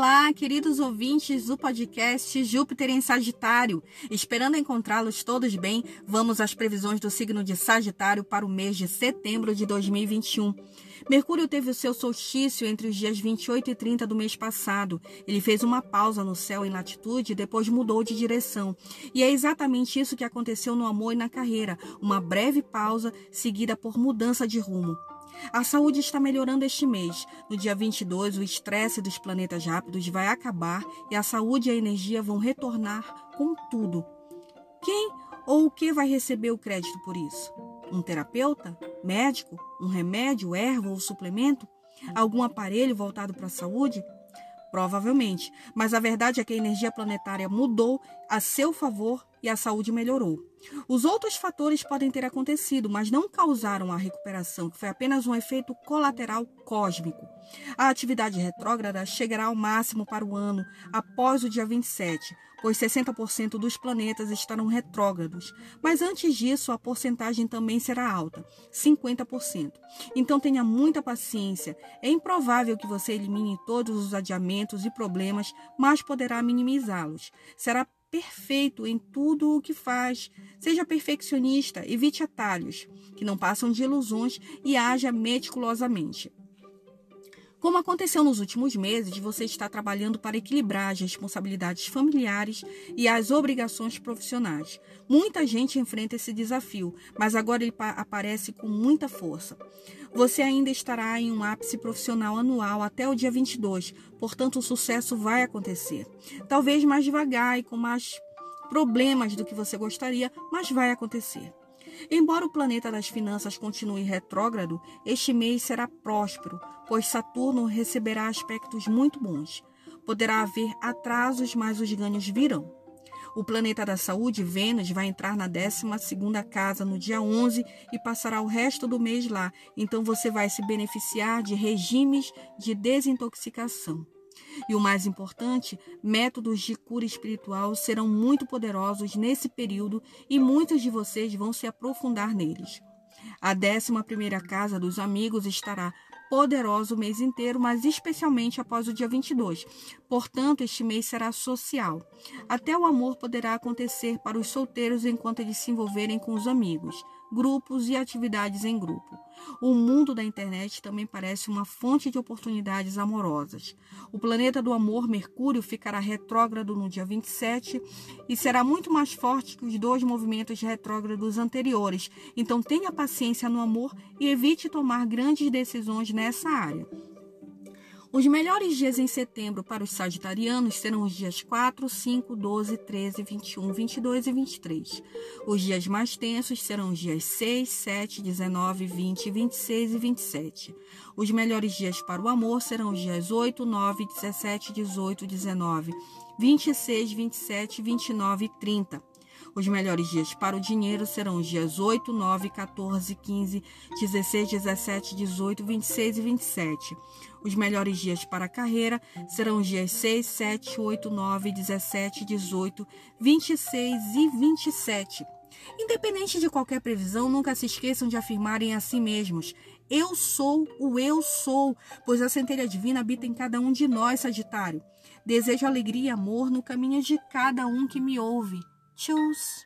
Olá, queridos ouvintes do podcast Júpiter em Sagitário. Esperando encontrá-los todos bem, vamos às previsões do signo de Sagitário para o mês de setembro de 2021. Mercúrio teve o seu solstício entre os dias 28 e 30 do mês passado. Ele fez uma pausa no céu em latitude e depois mudou de direção. E é exatamente isso que aconteceu no amor e na carreira: uma breve pausa seguida por mudança de rumo. A saúde está melhorando este mês. No dia 22, o estresse dos planetas rápidos vai acabar e a saúde e a energia vão retornar com tudo. Quem ou o que vai receber o crédito por isso? Um terapeuta? Médico? Um remédio, erva ou suplemento? Algum aparelho voltado para a saúde? Provavelmente, mas a verdade é que a energia planetária mudou a seu favor e a saúde melhorou. Os outros fatores podem ter acontecido, mas não causaram a recuperação, que foi apenas um efeito colateral cósmico. A atividade retrógrada chegará ao máximo para o ano após o dia 27, pois 60% dos planetas estarão retrógrados. Mas antes disso, a porcentagem também será alta, 50%. Então tenha muita paciência. É improvável que você elimine todos os adiamentos e problemas, mas poderá minimizá-los. Será perfeito em tudo o que faz. Seja perfeccionista, evite atalhos, que não passam de ilusões e haja meticulosamente. Como aconteceu nos últimos meses, você está trabalhando para equilibrar as responsabilidades familiares e as obrigações profissionais. Muita gente enfrenta esse desafio, mas agora ele aparece com muita força. Você ainda estará em um ápice profissional anual até o dia 22, portanto, o sucesso vai acontecer. Talvez mais devagar e com mais problemas do que você gostaria, mas vai acontecer. Embora o planeta das finanças continue retrógrado, este mês será próspero, pois Saturno receberá aspectos muito bons. Poderá haver atrasos, mas os ganhos virão. O planeta da saúde, Vênus, vai entrar na 12 casa no dia 11 e passará o resto do mês lá. Então você vai se beneficiar de regimes de desintoxicação. E o mais importante, métodos de cura espiritual serão muito poderosos nesse período e muitos de vocês vão se aprofundar neles. A 11 casa dos amigos estará poderosa o mês inteiro, mas especialmente após o dia 22. Portanto, este mês será social. Até o amor poderá acontecer para os solteiros enquanto eles se envolverem com os amigos grupos e atividades em grupo. O mundo da internet também parece uma fonte de oportunidades amorosas. O planeta do amor, Mercúrio, ficará retrógrado no dia 27 e será muito mais forte que os dois movimentos retrógrados anteriores. Então tenha paciência no amor e evite tomar grandes decisões nessa área. Os melhores dias em setembro para os sagitarianos serão os dias 4, 5, 12, 13, 21, 22 e 23. Os dias mais tensos serão os dias 6, 7, 19, 20, 26 e 27. Os melhores dias para o amor serão os dias 8, 9, 17, 18, 19, 26, 27, 29 e 30. Os melhores dias para o dinheiro serão os dias 8, 9, 14, 15, 16, 17, 18, 26 e 27. Os melhores dias para a carreira serão os dias 6, 7, 8, 9, 17, 18, 26 e 27. Independente de qualquer previsão, nunca se esqueçam de afirmarem a si mesmos: Eu sou o eu sou, pois a centelha divina habita em cada um de nós, Sagitário. Desejo alegria e amor no caminho de cada um que me ouve. Choose.